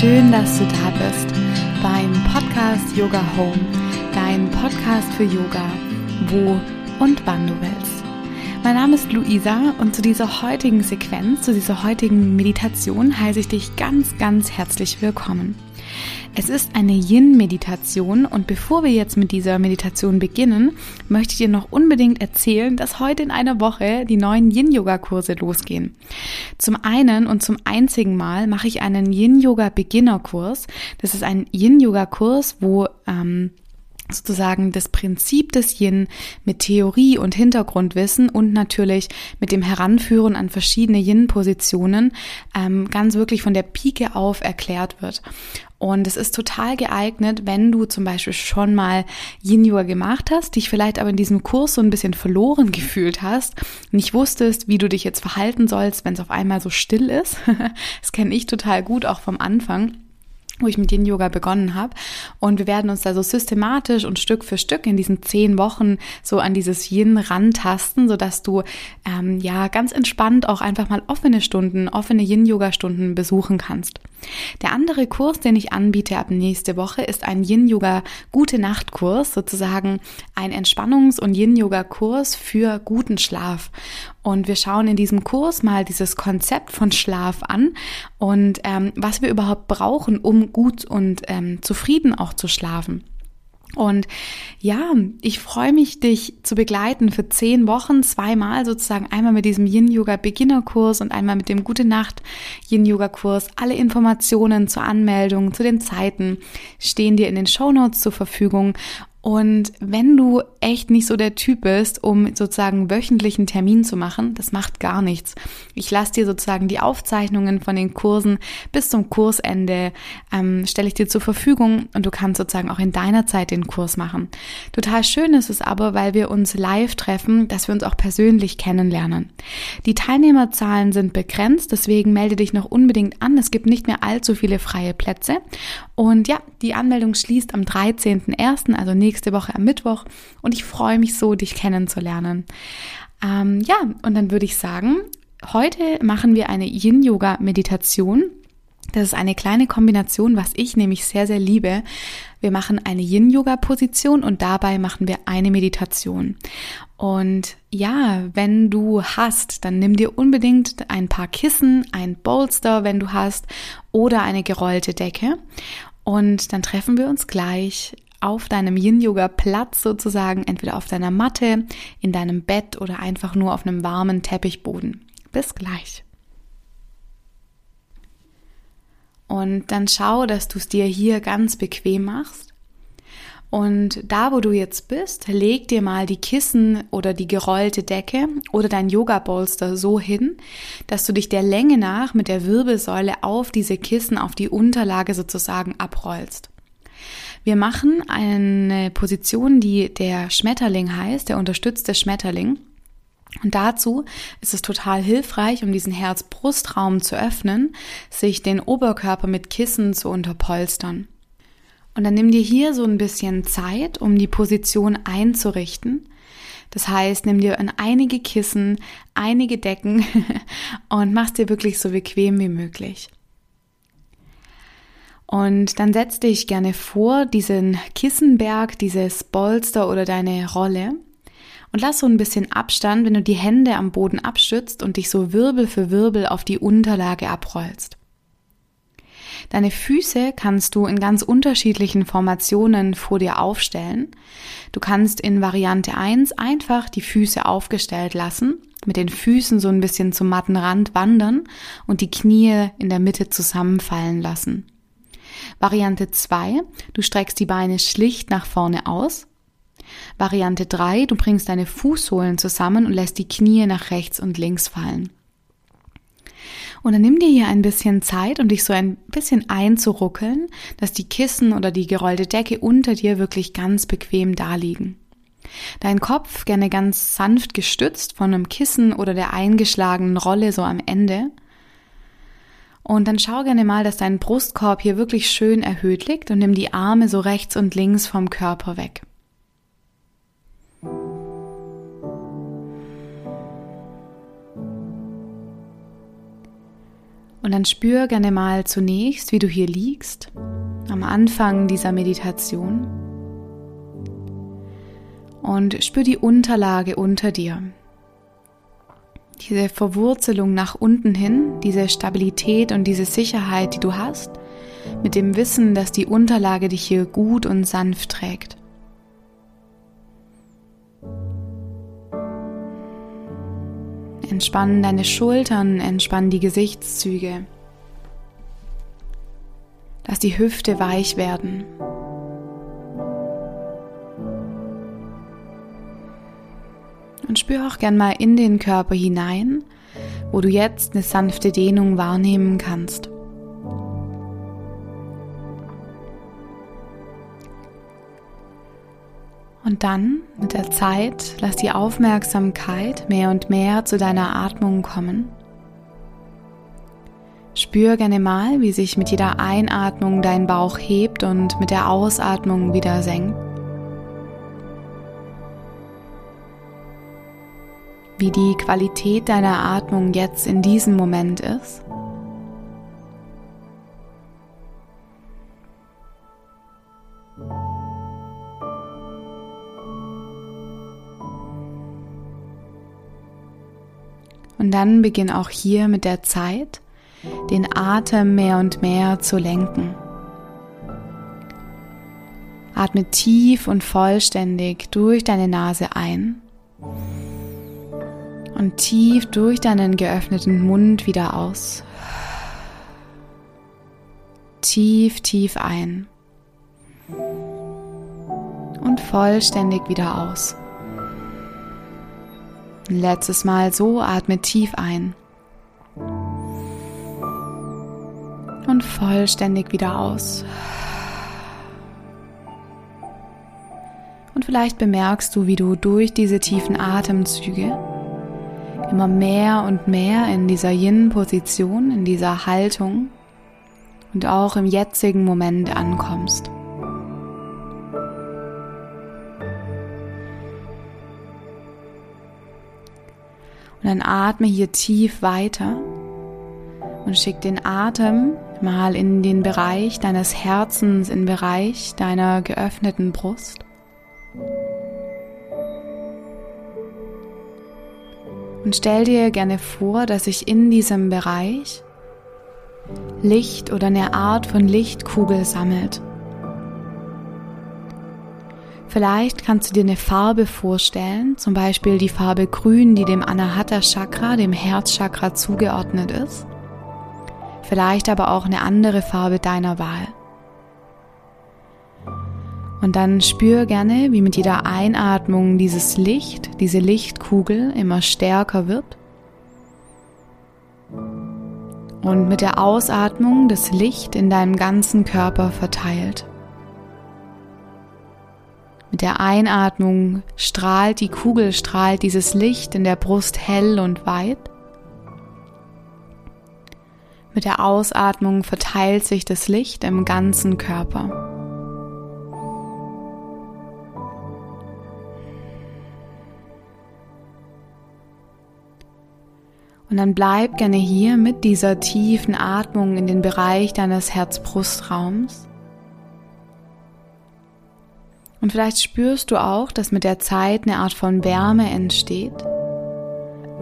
schön, dass du da bist beim Podcast Yoga Home, dein Podcast für Yoga, wo und wann du willst. Mein Name ist Luisa und zu dieser heutigen Sequenz, zu dieser heutigen Meditation heiße ich dich ganz, ganz herzlich willkommen. Es ist eine Yin-Meditation und bevor wir jetzt mit dieser Meditation beginnen, möchte ich dir noch unbedingt erzählen, dass heute in einer Woche die neuen Yin-Yoga-Kurse losgehen. Zum einen und zum einzigen Mal mache ich einen Yin-Yoga-Beginner-Kurs. Das ist ein Yin-Yoga-Kurs, wo ähm, sozusagen das Prinzip des Yin mit Theorie und Hintergrundwissen und natürlich mit dem Heranführen an verschiedene Yin-Positionen ähm, ganz wirklich von der Pike auf erklärt wird. Und es ist total geeignet, wenn du zum Beispiel schon mal Yin-Yoga gemacht hast, dich vielleicht aber in diesem Kurs so ein bisschen verloren gefühlt hast, nicht wusstest, wie du dich jetzt verhalten sollst, wenn es auf einmal so still ist. das kenne ich total gut, auch vom Anfang wo ich mit Yin Yoga begonnen habe. Und wir werden uns da so systematisch und Stück für Stück in diesen zehn Wochen so an dieses Yin rantasten, sodass du ähm, ja ganz entspannt auch einfach mal offene Stunden, offene Yin Yoga Stunden besuchen kannst. Der andere Kurs, den ich anbiete ab nächste Woche, ist ein Yin Yoga Gute Nacht Kurs, sozusagen ein Entspannungs- und Yin Yoga Kurs für guten Schlaf. Und wir schauen in diesem Kurs mal dieses Konzept von Schlaf an und ähm, was wir überhaupt brauchen, um gut und ähm, zufrieden auch zu schlafen. Und ja, ich freue mich, dich zu begleiten für zehn Wochen, zweimal sozusagen, einmal mit diesem Yin-Yoga-Beginner-Kurs und einmal mit dem Gute Nacht Yin-Yoga-Kurs. Alle Informationen zur Anmeldung, zu den Zeiten stehen dir in den Show Notes zur Verfügung. Und wenn du echt nicht so der Typ bist, um sozusagen wöchentlichen Termin zu machen, das macht gar nichts. Ich lasse dir sozusagen die Aufzeichnungen von den Kursen bis zum Kursende, ähm, stelle ich dir zur Verfügung und du kannst sozusagen auch in deiner Zeit den Kurs machen. Total schön ist es aber, weil wir uns live treffen, dass wir uns auch persönlich kennenlernen. Die Teilnehmerzahlen sind begrenzt, deswegen melde dich noch unbedingt an. Es gibt nicht mehr allzu viele freie Plätze. Und ja, die Anmeldung schließt am 13.01., also nächste nächste Woche am Mittwoch und ich freue mich so, dich kennenzulernen. Ähm, ja, und dann würde ich sagen, heute machen wir eine Yin-Yoga-Meditation. Das ist eine kleine Kombination, was ich nämlich sehr, sehr liebe. Wir machen eine Yin-Yoga-Position und dabei machen wir eine Meditation. Und ja, wenn du hast, dann nimm dir unbedingt ein paar Kissen, ein Bolster, wenn du hast, oder eine gerollte Decke. Und dann treffen wir uns gleich auf deinem Yin-Yoga-Platz sozusagen, entweder auf deiner Matte, in deinem Bett oder einfach nur auf einem warmen Teppichboden. Bis gleich. Und dann schau, dass du es dir hier ganz bequem machst. Und da, wo du jetzt bist, leg dir mal die Kissen oder die gerollte Decke oder dein Yoga-Bolster so hin, dass du dich der Länge nach mit der Wirbelsäule auf diese Kissen, auf die Unterlage sozusagen abrollst. Wir machen eine Position, die der Schmetterling heißt, der unterstützte Schmetterling. Und dazu ist es total hilfreich, um diesen Herz-Brust-Raum zu öffnen, sich den Oberkörper mit Kissen zu unterpolstern. Und dann nimm dir hier so ein bisschen Zeit, um die Position einzurichten. Das heißt, nimm dir einige Kissen, einige Decken und mach dir wirklich so bequem wie möglich. Und dann setz dich gerne vor diesen Kissenberg, dieses Bolster oder deine Rolle und lass so ein bisschen Abstand, wenn du die Hände am Boden abstützt und dich so Wirbel für Wirbel auf die Unterlage abrollst. Deine Füße kannst du in ganz unterschiedlichen Formationen vor dir aufstellen. Du kannst in Variante 1 einfach die Füße aufgestellt lassen, mit den Füßen so ein bisschen zum matten Rand wandern und die Knie in der Mitte zusammenfallen lassen. Variante 2, du streckst die Beine schlicht nach vorne aus. Variante 3, du bringst deine Fußsohlen zusammen und lässt die Knie nach rechts und links fallen. Und dann nimm dir hier ein bisschen Zeit, um dich so ein bisschen einzuruckeln, dass die Kissen oder die gerollte Decke unter dir wirklich ganz bequem da liegen. Dein Kopf gerne ganz sanft gestützt von einem Kissen oder der eingeschlagenen Rolle so am Ende und dann schau gerne mal, dass dein Brustkorb hier wirklich schön erhöht liegt und nimm die Arme so rechts und links vom Körper weg. Und dann spür gerne mal zunächst, wie du hier liegst, am Anfang dieser Meditation. Und spür die Unterlage unter dir. Diese Verwurzelung nach unten hin, diese Stabilität und diese Sicherheit, die du hast, mit dem Wissen, dass die Unterlage dich hier gut und sanft trägt. Entspann deine Schultern, entspann die Gesichtszüge. Lass die Hüfte weich werden. Und spür auch gern mal in den Körper hinein, wo du jetzt eine sanfte Dehnung wahrnehmen kannst. Und dann mit der Zeit lass die Aufmerksamkeit mehr und mehr zu deiner Atmung kommen. Spür gerne mal, wie sich mit jeder Einatmung dein Bauch hebt und mit der Ausatmung wieder senkt. Wie die Qualität deiner Atmung jetzt in diesem Moment ist. Und dann beginn auch hier mit der Zeit, den Atem mehr und mehr zu lenken. Atme tief und vollständig durch deine Nase ein und tief durch deinen geöffneten Mund wieder aus. Tief, tief ein und vollständig wieder aus. Letztes Mal so, atme tief ein. Und vollständig wieder aus. Und vielleicht bemerkst du, wie du durch diese tiefen Atemzüge immer mehr und mehr in dieser Yin-Position, in dieser Haltung und auch im jetzigen Moment ankommst. Und dann atme hier tief weiter und schick den Atem mal in den Bereich deines Herzens, in den Bereich deiner geöffneten Brust. Und stell dir gerne vor, dass sich in diesem Bereich Licht oder eine Art von Lichtkugel sammelt. Vielleicht kannst du dir eine Farbe vorstellen, zum Beispiel die Farbe Grün, die dem Anahata Chakra, dem Herzchakra zugeordnet ist. Vielleicht aber auch eine andere Farbe deiner Wahl. Und dann spür gerne, wie mit jeder Einatmung dieses Licht, diese Lichtkugel immer stärker wird. Und mit der Ausatmung das Licht in deinem ganzen Körper verteilt. Mit der Einatmung strahlt die Kugel, strahlt dieses Licht in der Brust hell und weit. Mit der Ausatmung verteilt sich das Licht im ganzen Körper. Und dann bleib gerne hier mit dieser tiefen Atmung in den Bereich deines Herz-Brust-Raums. Und vielleicht spürst du auch, dass mit der Zeit eine Art von Wärme entsteht,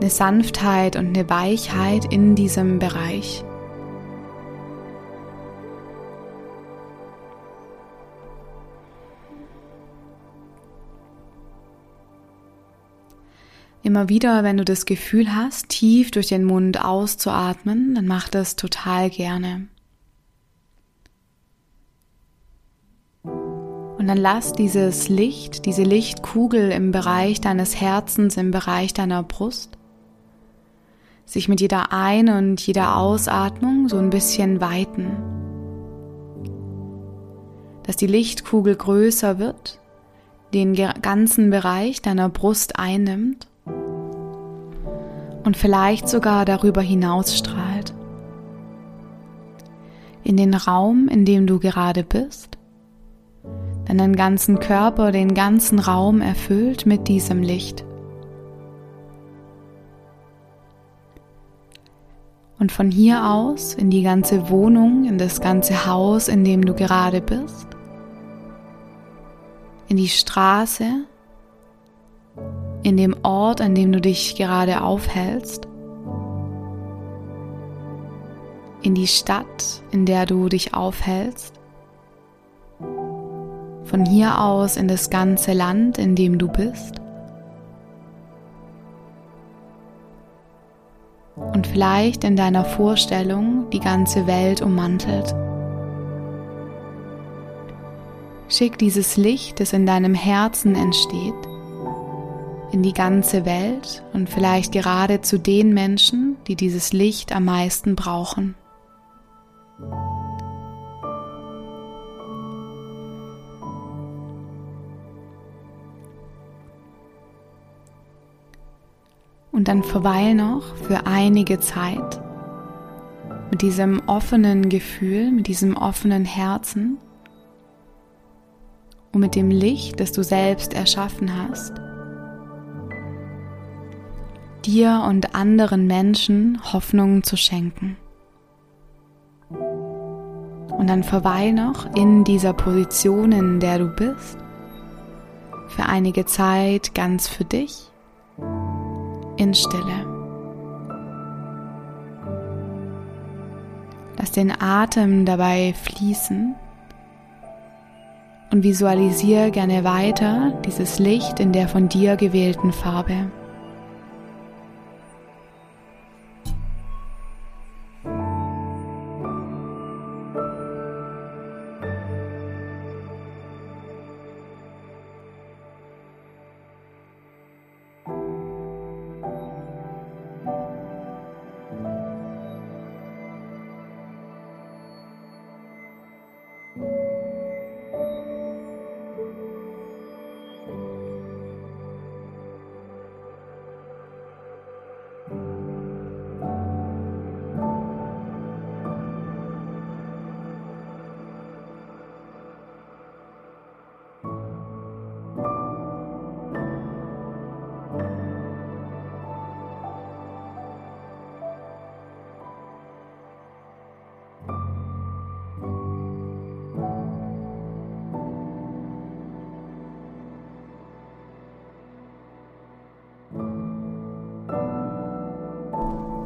eine Sanftheit und eine Weichheit in diesem Bereich. Immer wieder, wenn du das Gefühl hast, tief durch den Mund auszuatmen, dann mach das total gerne. Und dann lass dieses Licht, diese Lichtkugel im Bereich deines Herzens, im Bereich deiner Brust, sich mit jeder Ein- und jeder Ausatmung so ein bisschen weiten. Dass die Lichtkugel größer wird, den ganzen Bereich deiner Brust einnimmt und vielleicht sogar darüber hinaus strahlt. In den Raum, in dem du gerade bist deinen ganzen Körper, den ganzen Raum erfüllt mit diesem Licht. Und von hier aus in die ganze Wohnung, in das ganze Haus, in dem du gerade bist, in die Straße, in dem Ort, an dem du dich gerade aufhältst, in die Stadt, in der du dich aufhältst, von hier aus in das ganze Land, in dem du bist. Und vielleicht in deiner Vorstellung die ganze Welt ummantelt. Schick dieses Licht, das in deinem Herzen entsteht, in die ganze Welt und vielleicht gerade zu den Menschen, die dieses Licht am meisten brauchen. Und dann verweil noch für einige Zeit mit diesem offenen Gefühl, mit diesem offenen Herzen und mit dem Licht, das du selbst erschaffen hast, dir und anderen Menschen Hoffnung zu schenken. Und dann verweil noch in dieser Position, in der du bist, für einige Zeit ganz für dich in Stille. Lass den Atem dabei fließen und visualisiere gerne weiter dieses Licht in der von dir gewählten Farbe.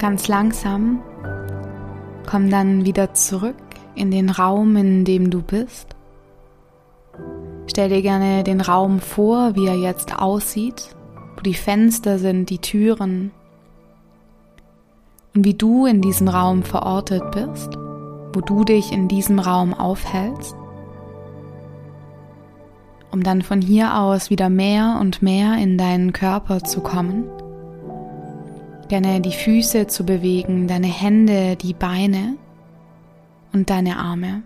Ganz langsam komm dann wieder zurück in den Raum, in dem du bist. Stell dir gerne den Raum vor, wie er jetzt aussieht, wo die Fenster sind, die Türen und wie du in diesem Raum verortet bist, wo du dich in diesem Raum aufhältst, um dann von hier aus wieder mehr und mehr in deinen Körper zu kommen gerne die Füße zu bewegen, deine Hände, die Beine und deine Arme.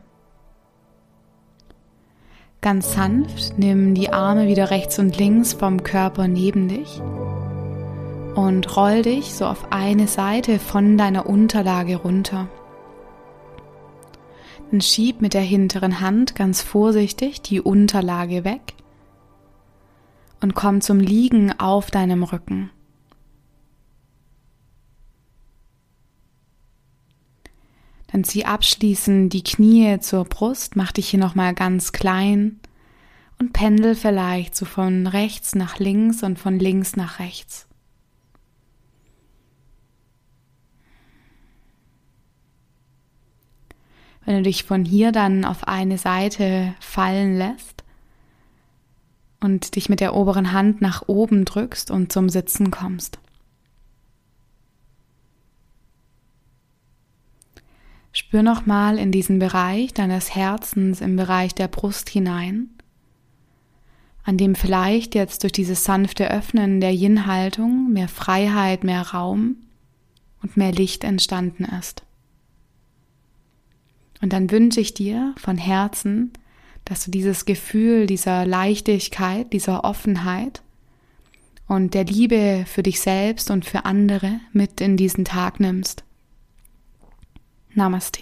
Ganz sanft nimm die Arme wieder rechts und links vom Körper neben dich und roll dich so auf eine Seite von deiner Unterlage runter. Dann schieb mit der hinteren Hand ganz vorsichtig die Unterlage weg und komm zum Liegen auf deinem Rücken. Dann zieh abschließend die Knie zur Brust, mach dich hier nochmal ganz klein und pendel vielleicht so von rechts nach links und von links nach rechts. Wenn du dich von hier dann auf eine Seite fallen lässt und dich mit der oberen Hand nach oben drückst und zum Sitzen kommst. Spür nochmal in diesen Bereich deines Herzens, im Bereich der Brust hinein, an dem vielleicht jetzt durch dieses sanfte Öffnen der Yin-Haltung mehr Freiheit, mehr Raum und mehr Licht entstanden ist. Und dann wünsche ich dir von Herzen, dass du dieses Gefühl dieser Leichtigkeit, dieser Offenheit und der Liebe für dich selbst und für andere mit in diesen Tag nimmst. Namaste.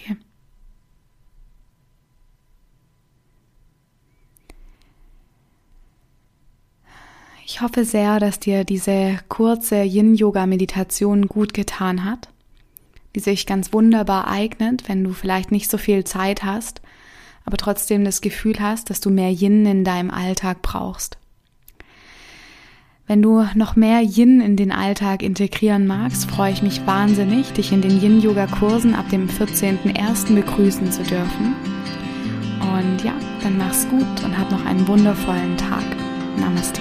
Ich hoffe sehr, dass dir diese kurze Yin-Yoga-Meditation gut getan hat, die sich ganz wunderbar eignet, wenn du vielleicht nicht so viel Zeit hast, aber trotzdem das Gefühl hast, dass du mehr Yin in deinem Alltag brauchst. Wenn du noch mehr Yin in den Alltag integrieren magst, freue ich mich wahnsinnig, dich in den Yin-Yoga-Kursen ab dem 14.01. begrüßen zu dürfen. Und ja, dann mach's gut und hab noch einen wundervollen Tag. Namaste.